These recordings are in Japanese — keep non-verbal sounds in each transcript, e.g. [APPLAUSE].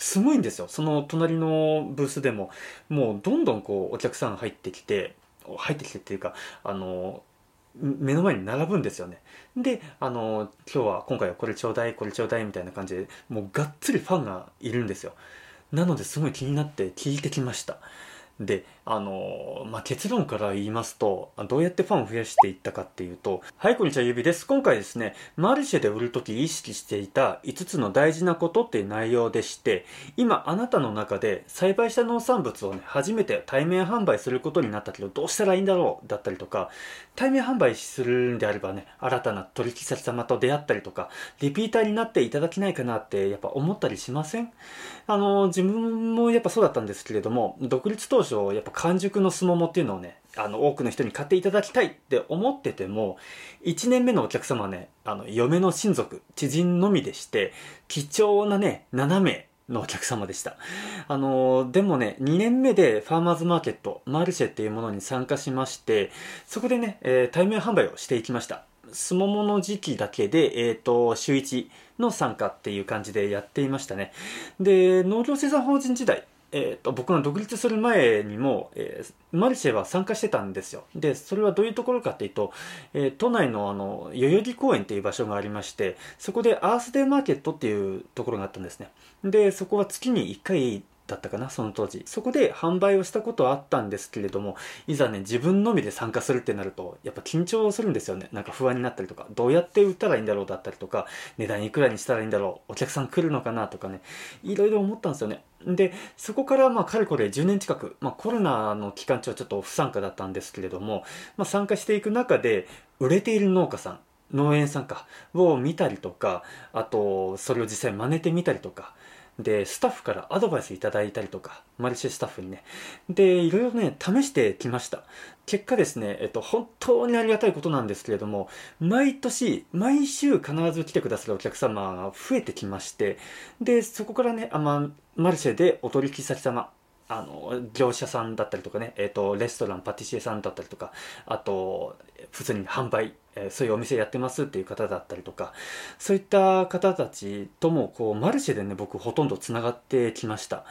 すごいんですよ。その隣のブースでも、もうどんどんこうお客さん入ってきて、入ってきてっていうか、あの、目の前に並ぶんですよね。で、あの、今日は、今回はこれちょうだい、これちょうだいみたいな感じで、もうがっつりファンがいるんですよ。なのですごい気になって聞いてきました。で、あのまあ、結論から言いますと、どうやってファンを増やしていったかっていうと、はい、こんにちは、ゆびです。今回ですね、マルシェで売るとき意識していた5つの大事なことっていう内容でして、今あなたの中で栽培した農産物をね、初めて対面販売することになったけど、どうしたらいいんだろうだったりとか、対面販売するんであればね、新たな取引先様と出会ったりとか、リピーターになっていただけないかなってやっぱ思ったりしません？あの、自分もやっぱそうだったんですけれども、独立当初、やっぱ完熟のすももっていうのをね、あの、多くの人に買っていただきたいって思ってても、1年目のお客様はね、あの、嫁の親族、知人のみでして、貴重なね、7名のお客様でした。あの、でもね、2年目でファーマーズマーケット、マルシェっていうものに参加しまして、そこでね、えー、対面販売をしていきました。すももの時期だけで、えっ、ー、と、週1の参加っていう感じでやっていましたね。で、農業生産法人時代、えーと、僕の独立する前にも、えー、マルシェは参加してたんですよ。で、それはどういうところかっていうと、えー、都内のあの、代々木公園っていう場所がありまして、そこでアースデーマーケットっていうところがあったんですね。で、そこは月に1回だったかな、その当時。そこで販売をしたことはあったんですけれども、いざね、自分のみで参加するってなると、やっぱ緊張するんですよね。なんか不安になったりとか、どうやって売ったらいいんだろうだったりとか、値段いくらにしたらいいんだろう、お客さん来るのかなとかね、いろいろ思ったんですよね。で、そこからまあかれこれ10年近く、まあコロナの期間中はちょっと不参加だったんですけれども、まあ参加していく中で、売れている農家さん、農園さんか、を見たりとか、あと、それを実際真似てみたりとか、で、スタッフからアドバイスいただいたりとか、マルシェスタッフにね。で、いろいろね、試してきました。結果ですね、えっと、本当にありがたいことなんですけれども、毎年、毎週必ず来てくださるお客様が増えてきまして、で、そこからね、あまマルシェでお取引先様、あの、業者さんだったりとかね、えっ、と、レストラン、パティシエさんだったりとか、あと、普通に販売、え、そういうお店やってますっていう方だったりとか、そういった方たちとも、こう、マルシェでね、僕ほとんど繋がってきました。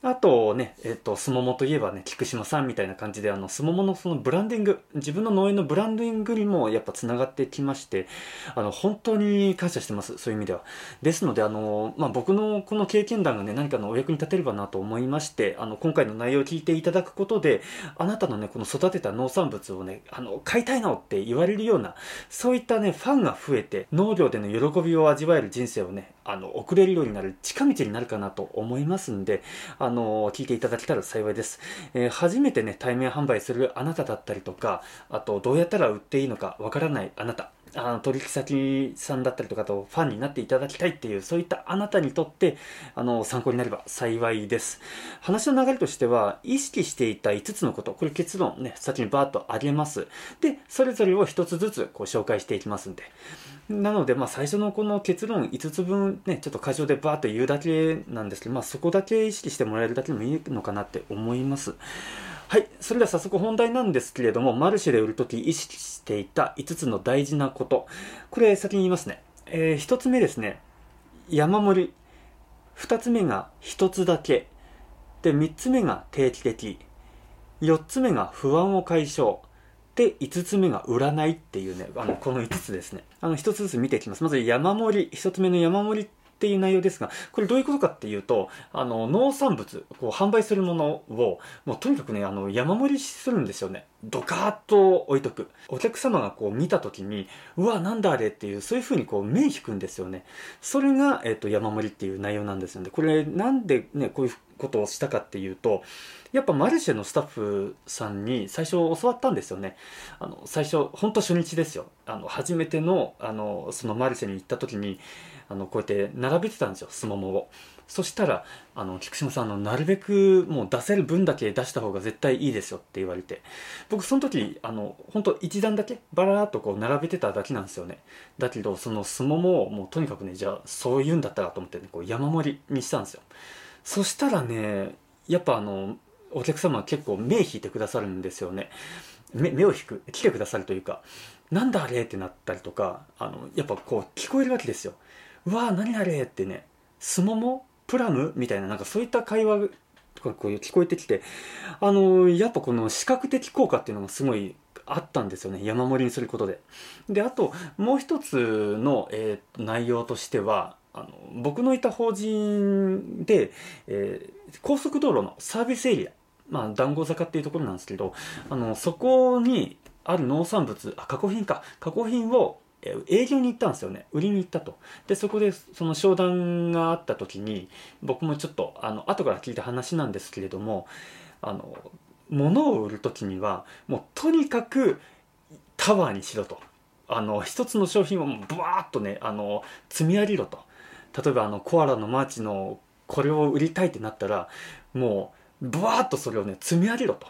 あとね、えっ、と、すももといえばね、菊島さんみたいな感じで、あの、すもものそのブランディング、自分の農園のブランディングにもやっぱ繋がってきまして、あの、本当に感謝してます。そういう意味では。ですので、あの、まあ、僕のこの経験談がね、何かのお役に立てればなと思いまして、あの、今回の内容を聞いていただくことで、あなたのね、この育てた農産物をね、あの、買いたいのって言われるような、そういったね、ファンが増えて、農業での喜びを味わえる人生をね、あの、送れるようになる近道になるかなと思いますんで、あの、聞いていただけたら幸いです。えー、初めてね、対面販売するあなただったりとか、あと、どうやったら売っていいのかわからないあなた、あの取引先さんだったりとかとファンになっていただきたいっていうそういったあなたにとってあの参考になれば幸いです。話の流れとしては意識していた5つのことこれ結論ね先にバーッと上げます。でそれぞれを1つずつこう紹介していきますんで。なので、まあ、最初のこの結論5つ分ねちょっと過剰でバーッと言うだけなんですけど、まあ、そこだけ意識してもらえるだけでもいいのかなって思います。はい。それでは早速本題なんですけれども、マルシェで売るとき意識していた5つの大事なこと。これ先に言いますね。えー、1つ目ですね。山盛り。2つ目が1つだけ。で、3つ目が定期的。4つ目が不安を解消。で、5つ目が占いっていうね、あの、この5つですね。あの、1つずつ見ていきます。まず山盛り。1つ目の山盛りっっていう内容ですが、これどういうことかっていうと、あの、農産物、こう、販売するものを、もうとにかくね、あの、山盛りするんですよね。ドカーッと置いとく。お客様がこう見た時に、うわ、なんだあれっていう、そういう風にこう目引くんですよね。それが、えっ、と、山盛りっていう内容なんですよね。これ、なんでね、こういうことをしたかっていうと、やっぱマルシェのスタッフさんに最初教わったんですよね。あの、最初、ほんと初日ですよ。あの、初めての、あの、そのマルシェに行った時に、あの、こうやって並べてたんですよ、スモモを。そしたら、あの、菊島さん、あの、なるべくもう出せる分だけ出した方が絶対いいですよって言われて。僕、その時、あの、本当一段だけ、バラーっとこう並べてただけなんですよね。だけど、そのスモモをもうとにかくね、じゃあ、そう言うんだったらと思ってね、こう山盛りにしたんですよ。そしたらね、やっぱあの、お客様は結構目引いてくださるんですよね。目目を引く、来てくださるというか、なんだあれってなったりとか、あの、やっぱこう聞こえるわけですよ。うわー何あれってね、すももプラムみたいななんかそういった会話とかこう聞こえてきてあのやっぱこの視覚的効果っていうのがすごいあったんですよね山盛りにすることで。であともう一つの、えー、内容としてはあの僕のいた法人で、えー、高速道路のサービスエリアまあ談合坂っていうところなんですけどあのそこにある農産物あ加工品か。加工品を営業に行ったんですよね。売りに行ったと。でそこでその商談があった時に僕もちょっとあの後から聞いた話なんですけれどもあの物を売る時にはもうとにかくタワーにしろと。あの一つの商品をブワーッとねあの積み上げろと。例えばあのコアラのマーチのこれを売りたいってなったらもうブワーッとそれをね積み上げろと。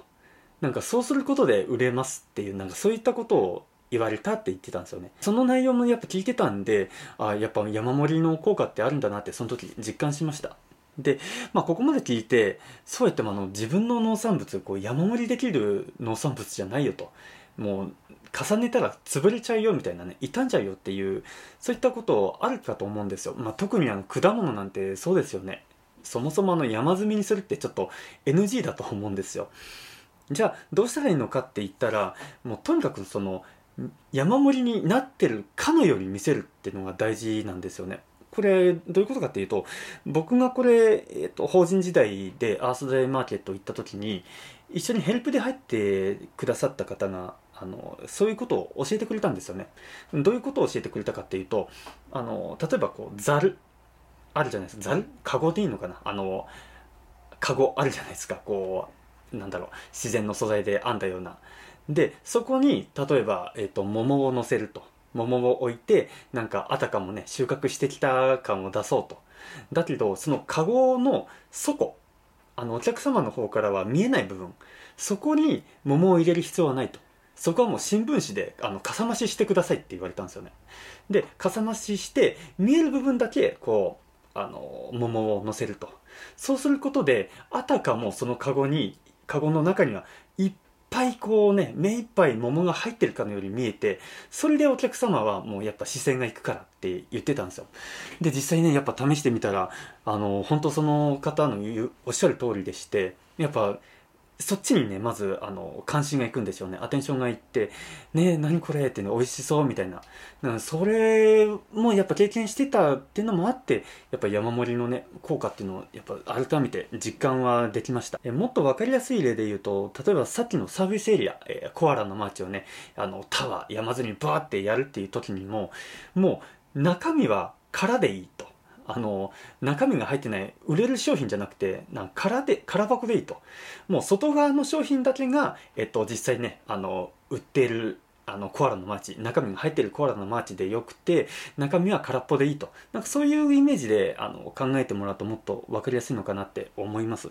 なんかそうすることで売れますっていうなんかそういったことを言われたって言ってたんですよね。その内容もやっぱ聞いてたんであやっぱ山盛りの効果ってあるんだなってその時実感しました。で、まあ、ここまで聞いてそうやってもあの自分の農産物こう山盛りできる農産物じゃないよと。もう重ねたら潰れちゃうよみたいなね傷んじゃうよっていうそういったことあるかと思うんですよ、まあ、特にあの果物なんてそうですよね。そもそもあの山積みにするってちょっと NG だと思うんですよ。じゃあどうしたらいいのかって言ったらもうとにかくその山盛りになってるかのように見せるっていうのが大事なんですよね。これどういうことかっていうと僕がこれ、えっと、法人時代でアースデイマーケット行った時に一緒にヘルプで入ってくださった方があのそういうことを教えてくれたんですよね。どういうことを教えてくれたかっていうとあの例えばこうざるあるじゃないですか。ざるカゴでいいのかな？あのカゴあるじゃないですか。こうなんだろう。自然の素材で編んだような。でそこに例えば、えーと、桃を乗せると。桃を置いてなんかあたかもね収穫してきた感を出そうと。だけどそのカゴの底あのお客様の方からは見えない部分。そこに桃を入れる必要はないと。そこはもう新聞紙であのかさ増ししてくださいって言われたんですよね。でかさ増しして見える部分だけこうあの桃を乗せると。そうすることであたかもそのカゴにカゴの中にはいっぱいこうね目いっぱい桃が入ってるかのように見えてそれでお客様はもうやっぱ視線が行くからって言ってたんですよ。で実際ねやっぱ試してみたらあの本当その方の言うおっしゃる通りでしてやっぱそっちにねまずあの関心がいくんですよね。アテンションがいって「ねえ何これ?」ってね美味しそうみたいな。なそれもやっぱ経験してたっていうのもあってやっぱ山盛りのね効果っていうのをやっぱ改めて実感はできました。えもっと分かりやすい例で言うと例えばさっきのサービスエリア、え、コアラのマーチをねあのタワー山積みバーってやるっていう時にももう中身は空でいいと。あの中身が入ってない売れる商品じゃなくてなん空で空箱でいいと。もう外側の商品だけが、えっと、実際ねあの売っているあのコアラのマーチ中身が入ってるコアラのマーチでよくて中身は空っぽでいいと。なんかそういうイメージであの考えてもらうともっと分かりやすいのかなって思います。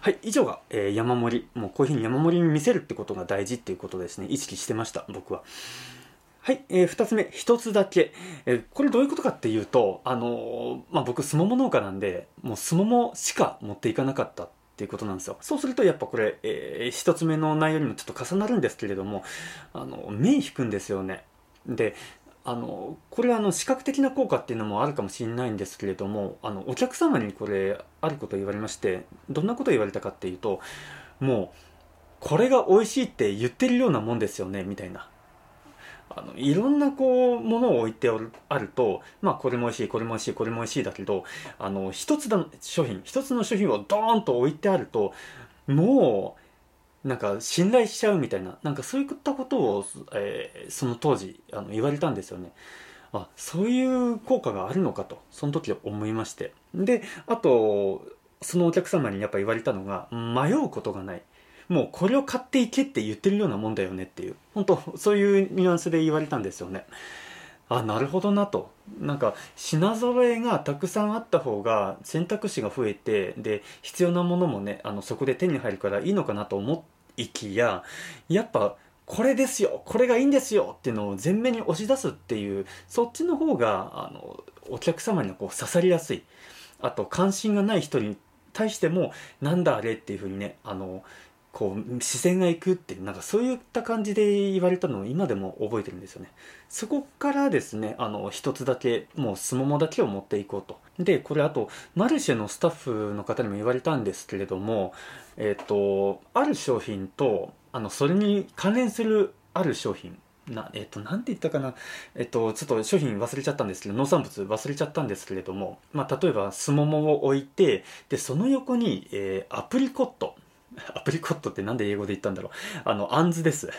はい以上が、えー、山盛り。もうこういうふうに山盛りに見せるってことが大事っていうことですね。意識してました僕は。はい、えー、2つ目、1つだけ。えー、これどういうことかっていうと、あのー、まあ、僕、すもも農家なんで、もうすももしか持っていかなかったっていうことなんですよ。そうすると、やっぱこれ、えー、1つ目の内容にもちょっと重なるんですけれども、あの、目引くんですよね。で、あの、これはあの、視覚的な効果っていうのもあるかもしれないんですけれども、あの、お客様にこれ、あること言われまして、どんなこと言われたかっていうと、もう、これが美味しいって言ってるようなもんですよね、みたいな。あのいろんなこうものを置いてあるとまあこれも美味しいこれも美味しいこれも美味しいだけどあの一つの商品一つの商品をドーンと置いてあるともうなんか信頼しちゃうみたいななんかそういったことを、えー、その当時あの言われたんですよね。あそういう効果があるのかとその時思いましてであとそのお客様にやっぱ言われたのが迷うことがないもうこれを買っていけって言ってるようなもんだよねっていう。本当そういうニュアンスで言われたんですよね。あなるほどなと。なんか品揃えがたくさんあった方が選択肢が増えてで必要なものもねあのそこで手に入るからいいのかなと思いきややっぱこれですよこれがいいんですよっていうのを前面に押し出すっていうそっちの方があのお客様にこう刺さりやすい。あと関心がない人に対してもなんだあれっていうふうにねあのこう視線がいくってなんかそういった感じで言われたのを今でも覚えてるんですよね。そこからですねあの一つだけもうすももだけを持っていこうと。でこれあとマルシェのスタッフの方にも言われたんですけれどもえっ、とある商品とあのそれに関連するある商品なえっ、と何て言ったかな。えっ、とちょっと商品忘れちゃったんですけど農産物忘れちゃったんですけれどもまあ例えばすももを置いてでその横に、えー、アプリコット。[LAUGHS] アプリコットってなんで英語で言ったんだろう。あの、あんずです。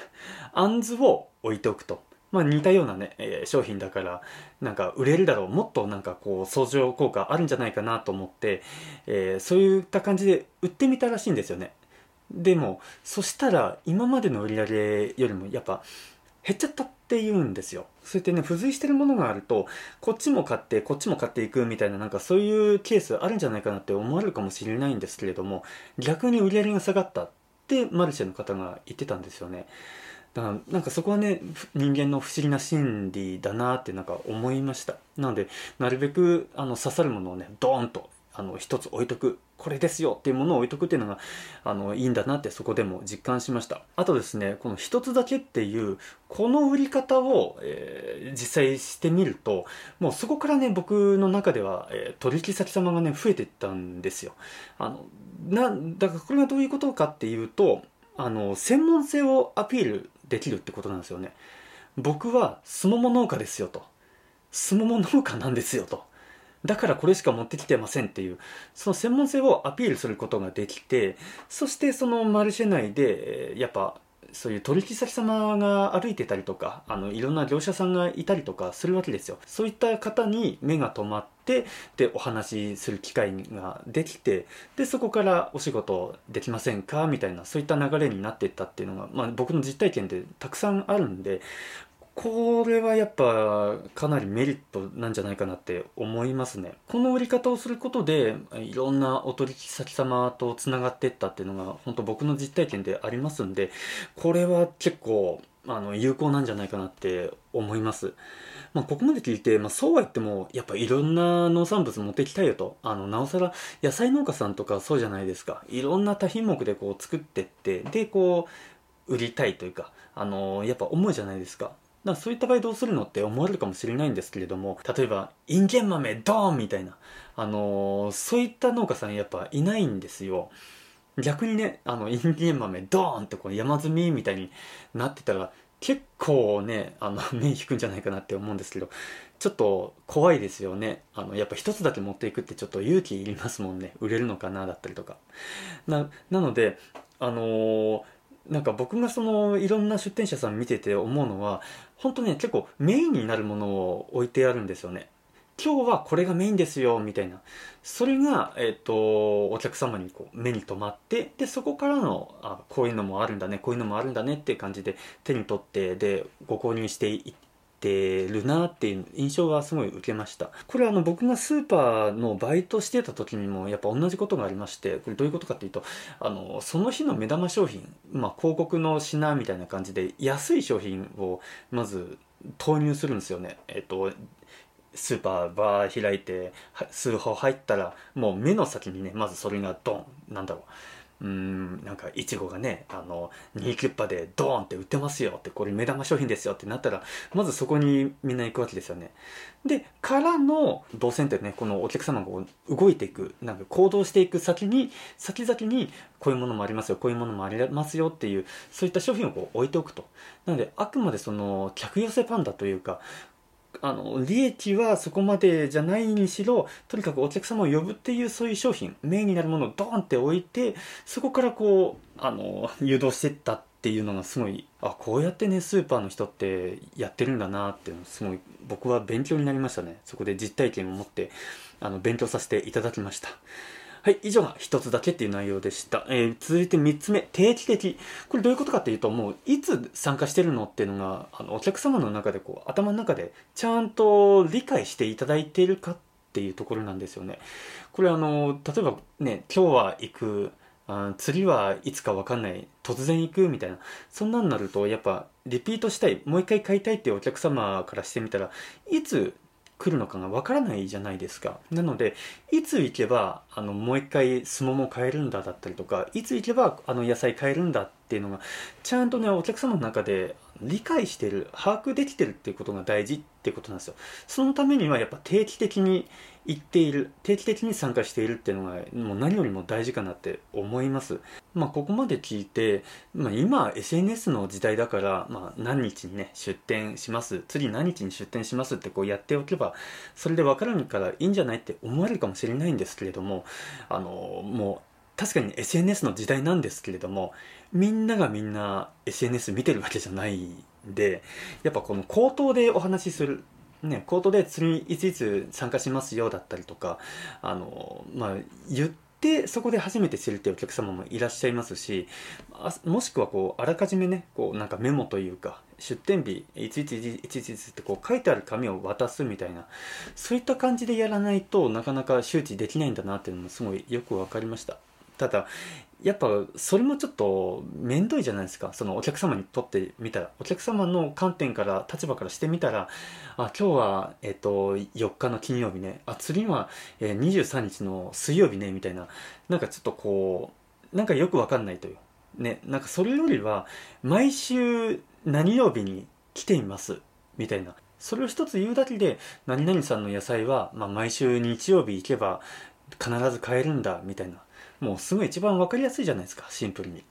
あんずを置いておくと。まあ似たようなね、えー、商品だから、なんか売れるだろう。もっとなんかこう、相乗効果あるんじゃないかなと思って、えー、そういった感じで売ってみたらしいんですよね。でも、そしたら今までの売り上げよりもやっぱ減っちゃったっって言うんですよ。そうやってね、付随してるものがあると、こっちも買って、こっちも買っていくみたいな、なんかそういうケースあるんじゃないかなって思われるかもしれないんですけれども、逆に売り上げが下がったってマルシェの方が言ってたんですよね。だからなんかそこはね人間の不思議な心理だなってなんか思いましたなのでなるべくあの刺さるものをねドーンとあの一つ置いとくこれですよっていうものを置いとくっていうのがあのいいんだなってそこでも実感しました。あとですねこの一つだけっていうこの売り方を、えー、実際してみるともうそこからね僕の中では、えー、取引先様がね増えていったんですよ。あのなだからこれがどういうことかっていうとあの専門性をアピールできるってことなんですよね。僕はすもも農家ですよと。すもも農家なんですよと。だからこれしか持ってきてませんっていうその専門性をアピールすることができてそしてそのマルシェ内でやっぱそういう取引先様が歩いてたりとかあのいろんな業者さんがいたりとかするわけですよ。そういった方に目が留まってでお話しする機会ができてでそこからお仕事できませんか？みたいなそういった流れになっていったっていうのが、まあ、僕の実体験でたくさんあるんでこれはやっぱかなりメリットなんじゃないかなって思いますね。この売り方をすることでいろんなお取引先様とつながっていったっていうのが本当僕の実体験でありますんでこれは結構あの有効なんじゃないかなって思います。まあ、ここまで聞いて、まあ、そうは言ってもやっぱいろんな農産物持ってきたいよとあのなおさら野菜農家さんとかそうじゃないですかいろんな多品目でこう作ってってでこう売りたいというかあのやっぱ思うじゃないですかだそういった場合どうするのって思われるかもしれないんですけれども例えばインゲン豆ドーンみたいな、あのー、そういった農家さんやっぱいないんですよ。逆にねあのインゲン豆ドーンってこう山積みみたいになってたら結構ねあの [LAUGHS] 目引くんじゃないかなって思うんですけどちょっと怖いですよね。あのやっぱ一つだけ持っていくってちょっと勇気いりますもんね。売れるのかなだったりとか。ななのであのーなんか僕がそのいろんな出店者さん見てて思うのは本当ね結構メインになるものを置いてあるんですよね。今日はこれがメインですよみたいな。それが、えーと、お客様にこう目に留まってでそこからのあこういうのもあるんだねこういうのもあるんだねっていう感じで手に取ってでご購入していってるなっていう印象がすごい受けました。これあの僕がスーパーのバイトしてた時にもやっぱ同じことがありましてこれどういうことかっていうとあのその日の目玉商品、まあ、広告の品みたいな感じで安い商品をまず投入するんですよね。えっとスーパーバー開いて数歩入ったらもう目の先にねまずそれがドンなんだろう。うんなんかいちごがねあの2キュッパでドーンって売ってますよってこれ目玉商品ですよってなったらまずそこにみんな行くわけですよね。でからの動線ってねこのお客様が動いていくなんか行動していく先に先々にこういうものもありますよこういうものもありますよっていうそういった商品をこう置いておくと。なのであくまでその客寄せパンダというかあの利益はそこまでじゃないにしろとにかくお客様を呼ぶっていうそういう商品メインになるものをドーンって置いてそこからこうあの誘導してったっていうのがすごいあこうやってねスーパーの人ってやってるんだなってすごい僕は勉強になりましたねそこで実体験を持ってあの勉強させていただきました。はい、以上が一つだけっていう内容でした。えー、続いて三つ目、定期的。これどういうことかっていうと、もういつ参加してるのっていうのが、あのお客様の中でこう、頭の中でちゃんと理解していただいているかっていうところなんですよね。これあの、例えばね、今日は行く、あ次はいつかわかんない、突然行くみたいな、そんなんなると、やっぱリピートしたい、もう一回買いたいっていうお客様からしてみたら、いつ来るのかがわからないじゃないですか。なので、いつ行けば、あの、もう一回すもも買えるんだだったりとか、いつ行けば、あの、野菜買えるんだっていうのが、ちゃんとね、お客様の中で理解してる、把握できてるっていうことが大事っていうことなんですよ。そのためには、やっぱ定期的に行っている、定期的に参加しているっていうのが、もう何よりも大事かなって思います。まあ、ここまで聞いて、まあ、今、SNS の時代だから、まあ、何日にね、出店します、次何日に出店しますってこうやっておけば、それで分からんからいいんじゃないって思われるかもしれないんですけれども、あの、もう、確かに SNS の時代なんですけれども、みんながみんな SNS 見てるわけじゃないんで、やっぱこの口頭でお話しするね、コートで釣りいついつ参加しますよだったりとか、あの、まあ、言ってそこで初めて知るっていうお客様もいらっしゃいますし、もしくはこう、あらかじめね、こう、なんかメモというか、出店日、いついついついついってこう書いてある紙を渡すみたいな、そういった感じでやらないとなかなか周知できないんだなっていうのもすごいよく分かりました。ただ、やっぱそれもちょっと面倒いじゃないですか。そのお客様にとってみたら。お客様の観点から立場からしてみたらあ今日は、えっと4日の金曜日ね。あ次は、えー、23日の水曜日ね。みたいな。なんかちょっとこうなんかよくわかんないという。ね。なんかそれよりは毎週何曜日に来ています。みたいな。それを一つ言うだけで何々さんの野菜は、まあ、毎週日曜日行けば必ず買えるんだ。みたいな。もうすごい一番分かりやすいじゃないですかシンプルに。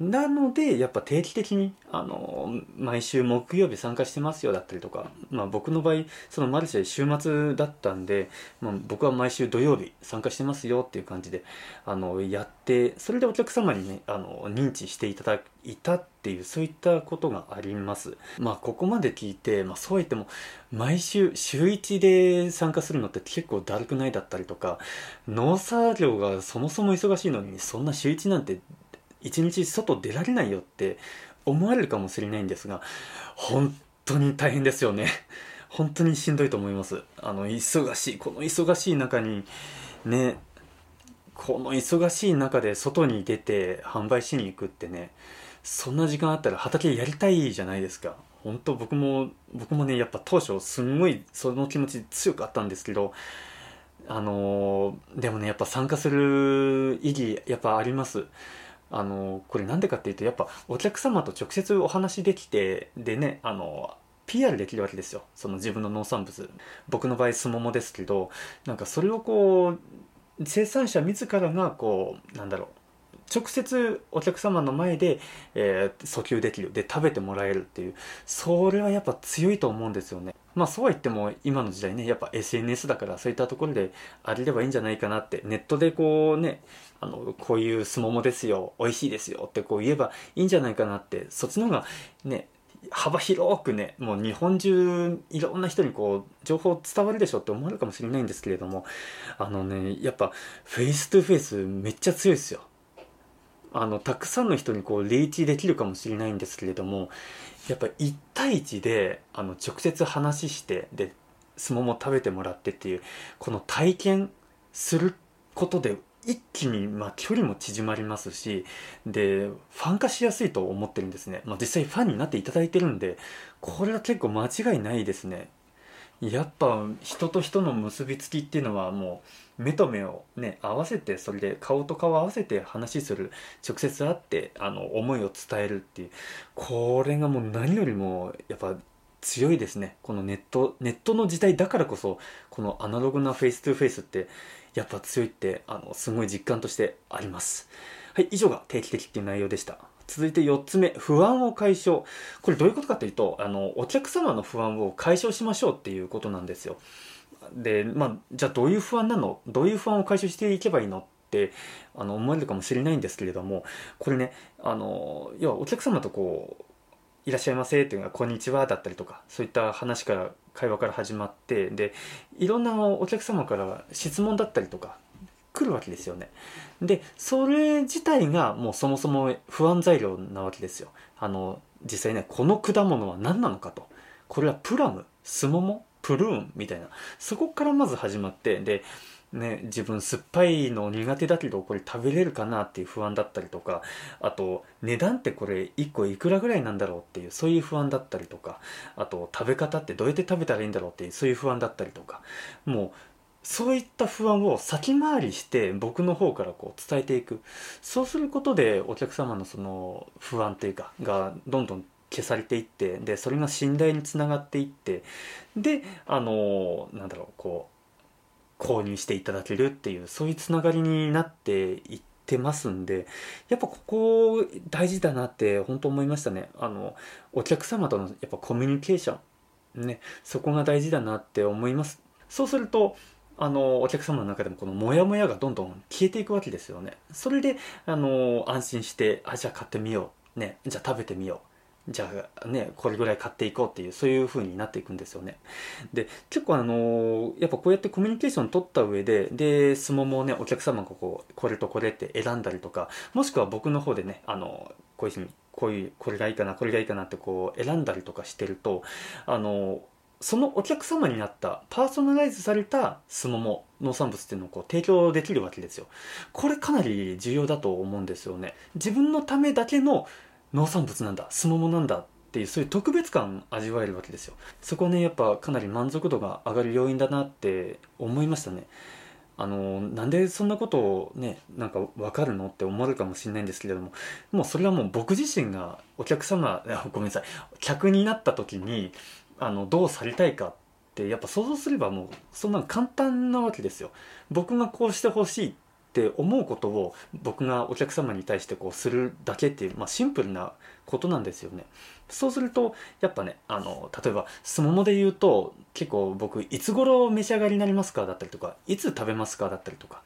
なのでやっぱ定期的にあの毎週木曜日参加してますよだったりとか、まあ、僕の場合そのマルシェ週末だったんで、まあ、僕は毎週土曜日参加してますよっていう感じであのやってそれでお客様にねあの認知していただいたっていうそういったことがあります。まあここまで聞いて、まあ、そう言っても毎週週1で参加するのって結構だるくないだったりとか農作業がそもそも忙しいのにそんな週1なんて一日外出られないよって思われるかもしれないんですが本当に大変ですよね。本当にしんどいと思います。あの忙しいこの忙しい中にねこの忙しい中で外に出て販売しに行くってねそんな時間あったら畑やりたいじゃないですか。本当僕も僕もねやっぱ当初すんごいその気持ち強くあったんですけどあのー、でもねやっぱ参加する意義やっぱあります。あのこれなんでかっていうとやっぱお客様と直接お話できてでねあの PR できるわけですよ。その自分の農産物。僕の場合すももですけどなんかそれをこう生産者自らがこうなんだろう。直接お客様の前で、えー、訴求できる。で食べてもらえるっていう。それはやっぱ強いと思うんですよね。まあそうは言っても今の時代ねやっぱ SNS だからそういったところであれればいいんじゃないかなってネットでこうねあのこういうすももですよ美味しいですよってこう言えばいいんじゃないかなってそっちの方がね幅広くねもう日本中いろんな人にこう情報伝わるでしょって思われるかもしれないんですけれどもあのねやっぱ face to face めっちゃ強いですよ。あのたくさんの人にこうリーチできるかもしれないんですけれどもやっぱ1対1であの直接話してで相撲も食べてもらってっていうこの体験することで一気にまあ距離も縮まりますしでファン化しやすいと思ってるんですね、まあ、実際ファンになっていただいてるんでこれは結構間違いないですね。やっぱ人と人の結びつきっていうのはもう目と目をね合わせてそれで顔と顔合わせて話する直接会ってあの思いを伝えるっていうこれがもう何よりもやっぱ強いですね。このネットネットの時代だからこそこのアナログなフェイス2フェイスってやっぱ強いってあのすごい実感としてあります。はい以上が定期的っていう内容でした。続いて4つ目、不安を解消。これどういうことかというと、あの、お客様の不安を解消しましょうっていうことなんですよ。で、まあ、じゃあどういう不安なの？どういう不安を解消していけばいいのってあの思われるかもしれないんですけれども、これね、あの、要はお客様とこう、いらっしゃいませっていうのが、こんにちはだったりとか、そういった話から、会話から始まって、で、いろんなお客様から質問だったりとか、来るわけですよね。で、それ自体がもうそもそも不安材料なわけですよ。あの、実際ね、この果物は何なのかと。これはプラム、スモモ、プルーンみたいな。そこからまず始まって、で、ね、自分酸っぱいの苦手だけどこれ食べれるかなっていう不安だったりとかあと値段ってこれ1個いくらぐらいなんだろうっていうそういう不安だったりとかあと食べ方ってどうやって食べたらいいんだろうっていうそういう不安だったりとかもうそういった不安を先回りして僕の方からこう伝えていく。そうすることでお客様のその不安っていうかがどんどん消されていってでそれが信頼につながっていってであのなんだろうこう購入していただけるっていうそういうつながりになっていってますんでやっぱここ大事だなって本当思いましたね。あのお客様とのやっぱコミュニケーションねそこが大事だなって思います。そうするとあのお客様の中でもこのモヤモヤがどんどん消えていくわけですよね。それであの安心してあじゃあ買ってみよう。ねじゃあ食べてみよう。じゃあねこれぐらい買っていこうっていうそういう風になっていくんですよね。で結構あのやっぱこうやってコミュニケーション取った上でで相撲もねお客様がこうこれとこれって選んだりとかもしくは僕の方でねあのこういうふうにこういうこれがいいかなこれがいいかなってこう選んだりとかしてるとあのそのお客様になったパーソナライズされたすもも農産物っていうのをこう提供できるわけですよ。これかなり重要だと思うんですよね。自分のためだけの農産物なんだすももなんだっていうそういう特別感味わえるわけですよ。そこねやっぱかなり満足度が上がる要因だなって思いましたね。あのなんでそんなことをねなんか分かるのって思われるかもしれないんですけれどももうそれはもう僕自身がお客様ごめんなさい。客になった時にあのどうされたいかってやっぱ想像すればもうそんな簡単なわけですよ。僕がこうしてほしいって思うことを僕がお客様に対してこうするだけっていう、まあ、シンプルなことなんですよね。そうするとやっぱねあの例えばすももで言うと結構僕いつ頃召し上がりになりますか？だったりとかいつ食べますか？だったりとか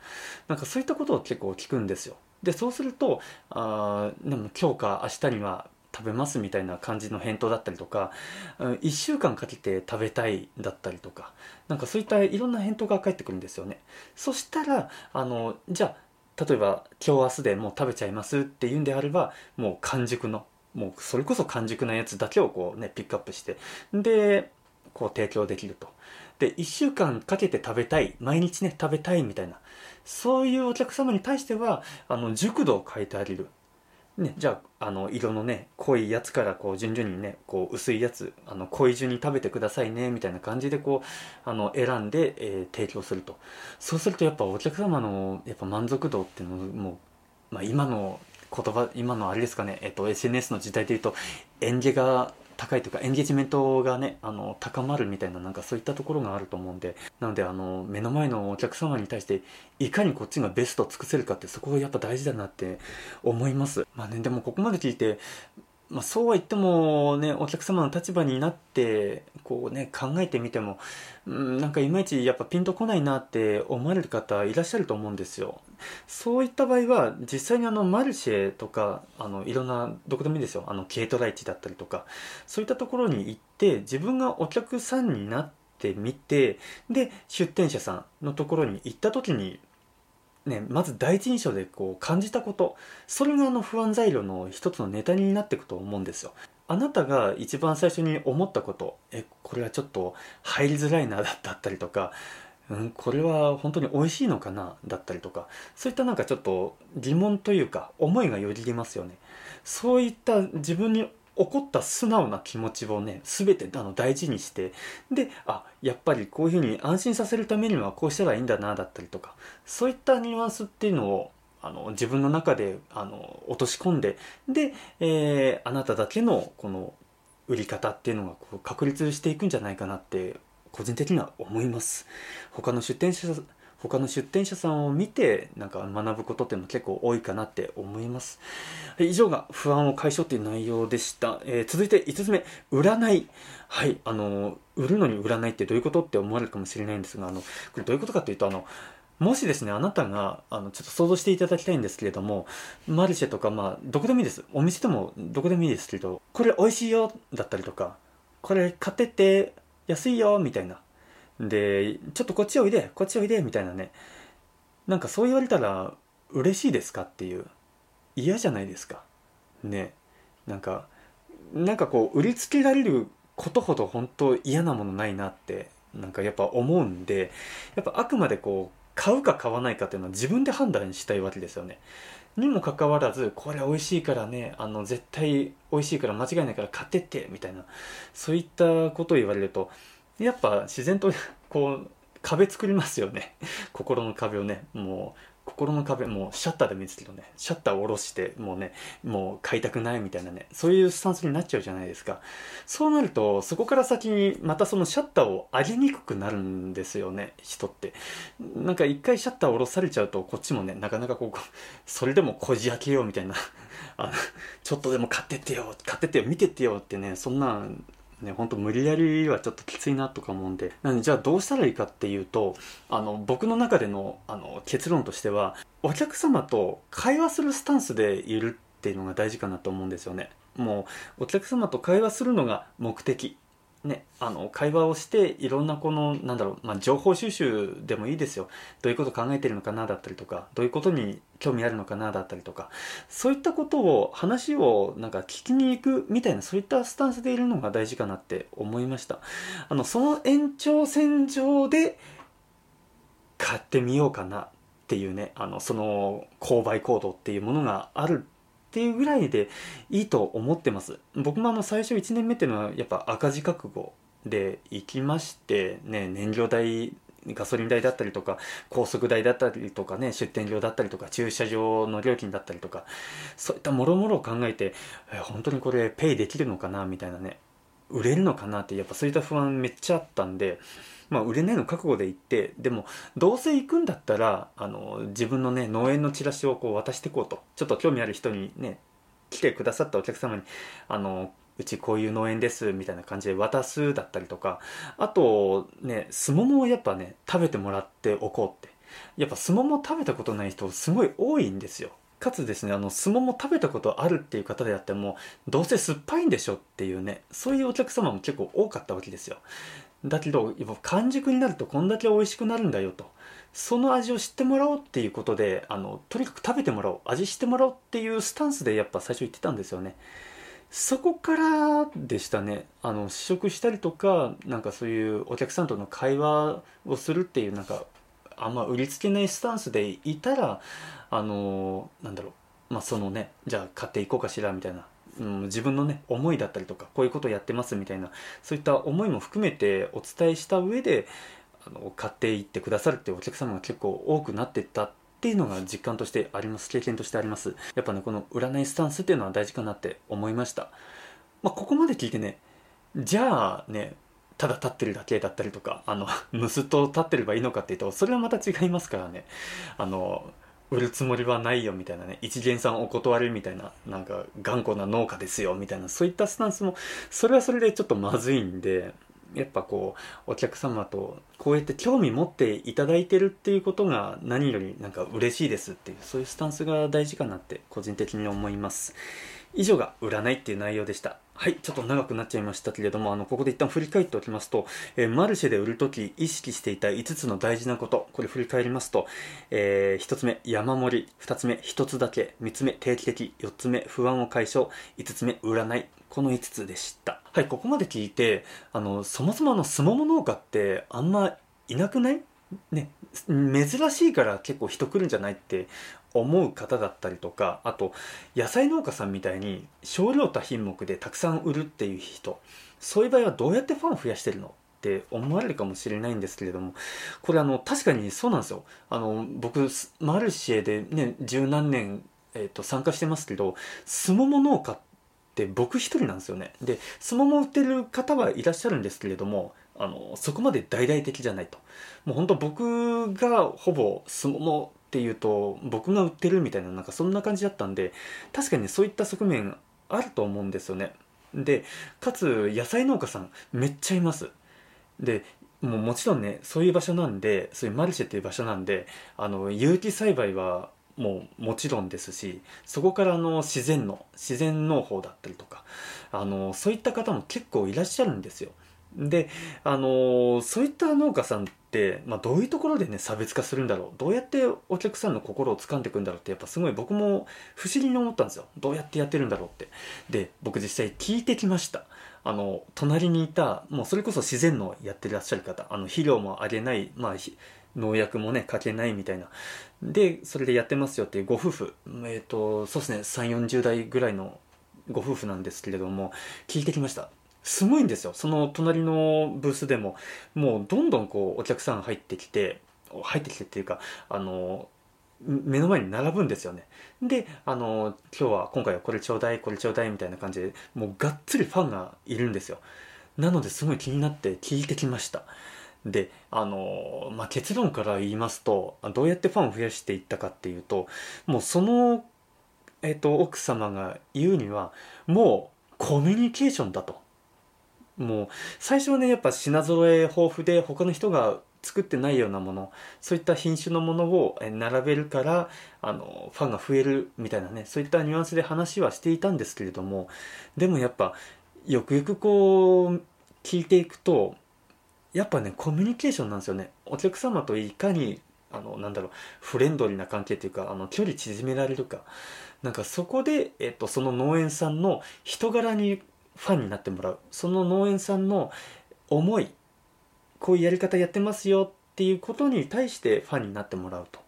なんかそういったことを結構聞くんですよ。でそうするとあでも今日か明日には食べますみたいな感じの返答だったりとか1週間かけて食べたいだったりとかなんかそういったいろんな返答が返ってくるんですよね。そしたらあのじゃあ例えば今日明日でもう食べちゃいますっていうんであればもう完熟のもうそれこそ完熟なやつだけをこうねピックアップしてでこう提供できると。で1週間かけて食べたい毎日ね食べたいみたいなそういうお客様に対してはあの熟度を変えてあげる。ね、じゃああの色のね濃いやつからこう順々にねこう薄いやつあの濃い順に食べてくださいねみたいな感じでこうあの選んで、えー、提供すると。そうするとやっぱお客様のやっぱ満足度っていうのも、まあ、今の言葉今のあれですかね、えっと、SNS の時代でいうと演技が高いというかエンゲージメントがねあの高まるみたいななんかそういったところがあると思うんでなのであの目の前のお客様に対していかにこっちがベストを尽くせるかってそこがやっぱ大事だなって思います。まあねでもここまで聞いてまあ、そうは言ってもねお客様の立場になってこうね考えてみても、うん、なんかいまいちやっぱピンとこないなって思われる方いらっしゃると思うんですよ。そういった場合は実際にあのマルシェとかあのいろんなどこでもいいですよ。あの軽トラ市だったりとかそういったところに行って自分がお客さんになってみてで出店者さんのところに行った時にね、まず第一印象でこう感じたことそれがあの不安材料の一つのネタになっていくと思うんですよ。あなたが一番最初に思ったことえこれはちょっと入りづらいなだったりとか、うん、これは本当に美味しいのかなだったりとかそういったなんかちょっと疑問というか思いがよぎりますよね。そういった自分に起こった素直な気持ちをね全てあの大事にしてであやっぱりこういうふうに安心させるためにはこうしたらいいんだなだったりとかそういったニュアンスっていうのをあの自分の中であの落とし込んでで、えー、あなただけのこの売り方っていうのがこう確立していくんじゃないかなって個人的には思います。他の出店者他の出店者さんを見てなんか学ぶことっていうのも結構多いかなって思います。以上が不安を解消っていう内容でした、えー、続いて5つ目占い。はいあの売るのに占いってどういうことって思われるかもしれないんですがあのこれどういうことかというとあのもしですね、あなたが、あの、ちょっと想像していただきたいんですけれども、マルシェとか、まあ、どこでもいいです。お店でもどこでもいいですけど、これ美味しいよ、だったりとか、これ買ってて安いよ、みたいな。で、ちょっとこっちおいで、こっちおいで、みたいなね。なんかそう言われたら嬉しいですかっていう。嫌じゃないですか。ね。なんか、なんかこう、売りつけられることほど本当嫌なものないなって、なんかやっぱ思うんで、やっぱあくまでこう、買うか買わないかっていうのは自分で判断したいわけですよねにもかかわらずこれ美味しいからねあの絶対美味しいから間違いないから買ってってみたいなそういったことを言われるとやっぱ自然とこう壁作りますよね。[LAUGHS] 心の壁をねもう心の壁もシャッターでもいいですけどね。シャッターを下ろしてもうねもう買いたくないみたいなね。そういうスタンスになっちゃうじゃないですか。そうなるとそこから先にまたそのシャッターを上げにくくなるんですよね人って。なんか一回シャッターを下ろされちゃうとこっちもねなかなかこうそれでもこじ開けようみたいな。あのちょっとでも買ってってよ買ってってよ見てってよってねそんなね、ほんと無理やりはちょっときついなとか思うんで。なんで、じゃあどうしたらいいかっていうと、あの、僕の中での、あの、結論としては、お客様と会話するスタンスでいるっていうのが大事かなと思うんですよね。もう、お客様と会話するのが目的。ね、あの会話をしていろんなこのなんだろう、まあ、情報収集でもいいですよ。どういうこと考えてるのかなだったりとかどういうことに興味あるのかなだったりとかそういったことを話をなんか聞きに行くみたいなそういったスタンスでいるのが大事かなって思いました。あのその延長線上で買ってみようかなっていうねあのその購買行動っていうものがあるっていうぐらいでいいと思ってます。僕もあの最初1年目っていうのはやっぱ赤字覚悟で行きましてね燃料代ガソリン代だったりとか高速代だったりとかね出店料だったりとか駐車場の料金だったりとかそういったもろもろを考えてえ本当にこれペイできるのかなみたいなね売れるのかなってやっぱそういった不安めっちゃあったんでまあ、売れないの覚悟で行ってでもどうせ行くんだったらあの自分のね農園のチラシをこう渡していこうと。ちょっと興味ある人にね来てくださったお客様にあのうちこういう農園ですみたいな感じで渡すだったりとか。あとねすももをやっぱね食べてもらっておこうって。やっぱすもも食べたことない人すごい多いんですよ。かつですねあのすもも食べたことあるっていう方であってもどうせ酸っぱいんでしょっていうねそういうお客様も結構多かったわけですよ。だけど完熟になるとこんだけ美味しくなるんだよと。その味を知ってもらおうっていうことであのとにかく食べてもらおう味してもらおうっていうスタンスでやっぱ最初言ってたんですよね。そこからでしたね。あの試食したりとかなんかそういうお客さんとの会話をするっていうなんかあんま売りつけないスタンスでいたらあのなんだろう。まあそのねじゃあ買っていこうかしらみたいな。うん、自分のね思いだったりとかこういうことをやってますみたいなそういった思いも含めてお伝えした上であの買っていってくださるっていうお客様が結構多くなってったっていうのが実感としてあります。経験としてあります。やっぱねこの占いスタンスっていうのは大事かなって思いました。まあここまで聞いてねじゃあねただ立ってるだけだったりとかあのむすっと立ってればいいのかっていうとそれはまた違いますからね。あの売るつもりはないよみたいなね一元さんお断りみたいななんか頑固な農家ですよみたいなそういったスタンスもそれはそれでちょっとまずいんでやっぱこうお客様とこうやって興味持っていただいてるっていうことが何よりなんか嬉しいですっていうそういうスタンスが大事かなって個人的に思います。以上が占いっていう内容でしたはい、ちょっと長くなっちゃいましたけれども、あの、ここで一旦振り返っておきますと、えー、マルシェで売るとき意識していた5つの大事なこと、これ振り返りますと、えー、1つ目、山盛り、2つ目、1つだけ、3つ目、定期的、4つ目、不安を解消、5つ目、占い、この5つでした。はい、ここまで聞いて、あの、そもそもあの、スモモ農家ってあんまいなくない？ね、珍しいから結構人来るんじゃないって思う方だったりとかあと野菜農家さんみたいに少量多品目でたくさん売るっていう人そういう場合はどうやってファンを増やしてるのって思われるかもしれないんですけれどもこれあの確かにそうなんですよ。あの僕マルシェでね十何年、えー、と参加してますけどすもも農家って僕一人なんですよね。ですもも売ってる方はいらっしゃるんですけれどもあのそこまで大々的じゃないと。もう本当僕がほぼすももっていうと僕が売ってるみたいななんかそんな感じだったんで確かにそういった側面あると思うんですよね。でかつ野菜農家さんめっちゃいます。でもうもちろんねそういう場所なんでそういうマルシェっていう場所なんであの有機栽培はもうもちろんですしそこからの自然の自然農法だったりとかあのそういった方も結構いらっしゃるんですよ。であのそういった農家さんって、まあ、どういうところでね差別化するんだろう。どうやってお客さんの心を掴んでいくんだろうってやっぱすごい僕も不思議に思ったんですよ。どうやってやってるんだろうって。で僕実際聞いてきました。あの隣にいたもうそれこそ自然のやってらっしゃる方あの肥料もあげないまあ農薬もねかけないみたいな。でそれでやってますよっていうご夫婦えっ、ー、とそうですね3 4 0代ぐらいのご夫婦なんですけれども聞いてきました。すごいんですよ。その隣のブースでも。もうどんどんこうお客さん入ってきて入ってきてっていうかあの目の前に並ぶんですよね。であの今日は今回はこれちょうだいこれちょうだいみたいな感じでもうがっつりファンがいるんですよ。なのですごい気になって聞いてきました。であの、まあ、結論から言いますとどうやってファンを増やしていったかっていうともうその、えっと、奥様が言うにはもうコミュニケーションだと。もう最初はねやっぱ品揃え豊富で他の人が作ってないようなものそういった品種のものを並べるからあのファンが増えるみたいなねそういったニュアンスで話はしていたんですけれどもでもやっぱよくよくこう聞いていくとやっぱねコミュニケーションなんですよね。お客様といかにあのなんだろうフレンドリーな関係っていうかあの距離縮められるか。なんかそこで、えっと、その農園さんの人柄にファンになってもらう。その農園さんの思いこういうやり方やってますよっていうことに対してファンになってもらうと。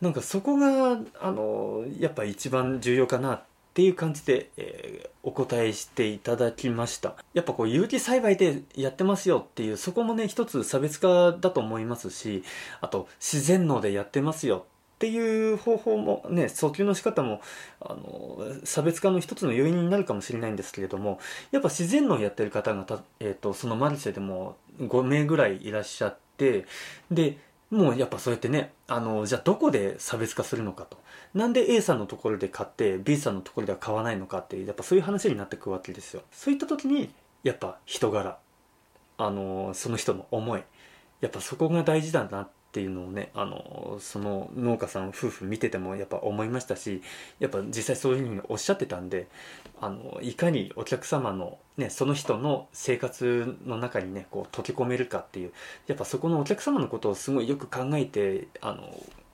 なんかそこがあのやっぱ一番重要かなっていう感じで、えー、お答えしていただきました。やっぱこう有機栽培でやってますよっていうそこもね一つ差別化だと思いますしあと自然農でやってますよっていう方法もね訴求の仕方もあの差別化の一つの要因になるかもしれないんですけれどもやっぱ自然農やってる方がた、えーと、そのマルシェでも5名ぐらいいらっしゃってでもうやっぱそうやってねあのじゃあどこで差別化するのかと。なんで A さんのところで買って B さんのところでは買わないのかってやっぱそういう話になってくわけですよ。そういった時にやっぱ人柄あのその人の思いやっぱそこが大事だなってっていうのをねあのその農家さん夫婦見ててもやっぱ思いましたしやっぱ実際そういうふうにおっしゃってたんであのいかにお客様の、ね、その人の生活の中にねこう溶け込めるかっていうやっぱそこのお客様のことをすごいよく考えてあの、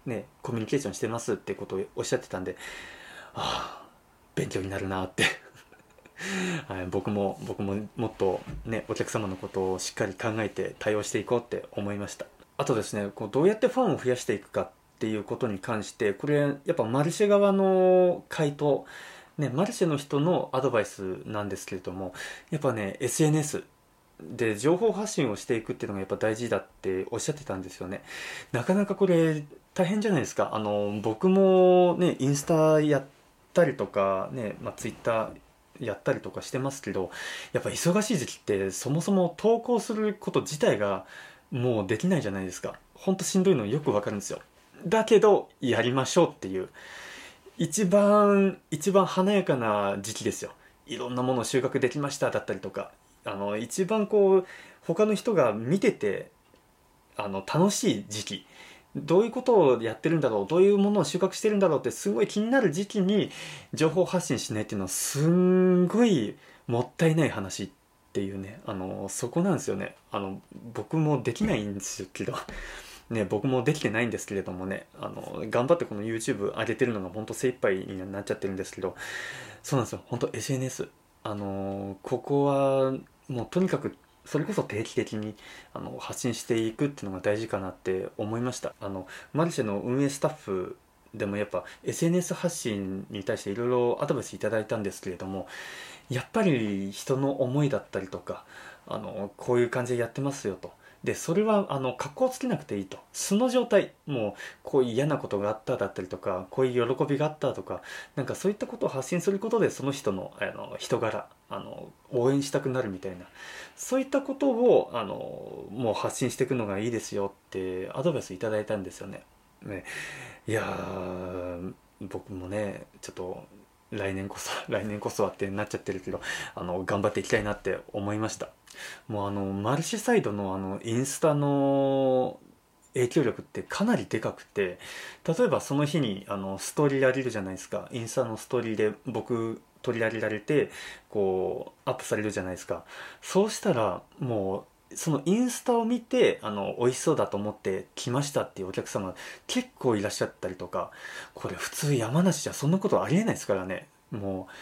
ね、コミュニケーションしてますってことをおっしゃってたんでああ勉強になるなって。[LAUGHS] はい、僕も僕ももっとねお客様のことをしっかり考えて対応していこうって思いました。あとですねこうどうやってファンを増やしていくかっていうことに関してこれやっぱマルシェ側の回答ね、マルシェの人のアドバイスなんですけれどもやっぱね SNS で情報発信をしていくっていうのがやっぱ大事だっておっしゃってたんですよね。なかなかこれ大変じゃないですか。あの僕もねインスタやったりとかね、まあ、ツイッターやったりとかしてますけどやっぱ忙しい時期ってそもそも投稿すること自体がもうできないじゃないですか。ほんとしんどいのよくわかるんですよ。だけどやりましょうっていう。一番一番華やかな時期ですよ。いろんなものを収穫できましただったりとか。あの一番こう他の人が見ててあの楽しい時期。どういうことをやってるんだろう。どういうものを収穫してるんだろうってすごい気になる時期に情報発信しないっていうのはすんごいもったいない話っていうねあのそこなんですよね。あの僕もできないんですけど [LAUGHS] ね僕もできてないんですけれどもねあの頑張ってこの YouTube 上げてるのが本当精一杯になっちゃってるんですけどそうなんですよ。本当 SNS あのここはもうとにかくそれこそ定期的にあの発信していくっていうのが大事かなって思いました。あのマルシェの運営スタッフでもやっぱ SNS 発信に対していろいろアドバイスいただいたんですけれどもやっぱり人の思いだったりとかあのこういう感じでやってますよと。でそれはあの格好つけなくていいと。素の状態。もうこういう嫌なことがあっただったりとかこういう喜びがあったとかなんかそういったことを発信することでその人のあの人柄あの応援したくなるみたいな。そういったことをあのもう発信していくのがいいですよってアドバイスいただいたんですよね。ね。いや僕もねちょっと来年こそ [LAUGHS] 来年こそはってなっちゃってるけどあの頑張っていきたいなって思いました。もうあのマルシサイドのあのインスタの影響力ってかなりでかくて例えばその日にあのストーリーやれるじゃないですか。インスタのストーリーで僕取り上げられてこうアップされるじゃないですか。そうしたらもうそのインスタを見てあの美味しそうだと思って来ましたっていうお客様結構いらっしゃったりとかこれ普通山梨じゃそんなことありえないですからね。もう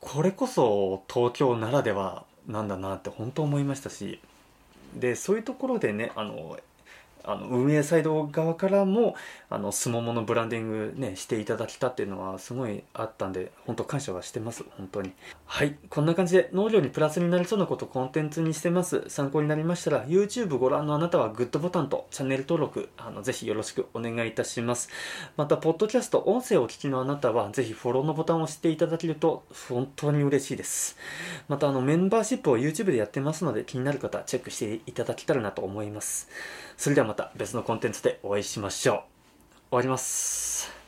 これこそ東京ならではなんだなって本当思いましたし。でそういうところでねあのあの運営サイド側からもあのすもものブランディングねしていただけたっていうのはすごいあったんで本当感謝はしてます。本当に。はい。こんな感じで農業にプラスになりそうなことコンテンツにしてます。参考になりましたら YouTube ご覧のあなたはグッドボタンとチャンネル登録あのぜひよろしくお願いいたします。またポッドキャスト音声をお聞きのあなたはぜひフォローのボタンを押していただけると本当に嬉しいです。またあのメンバーシップを YouTube でやってますので気になる方チェックしていただけたらなと思います。それではまた別のコンテンツでお会いしましょう。終わります。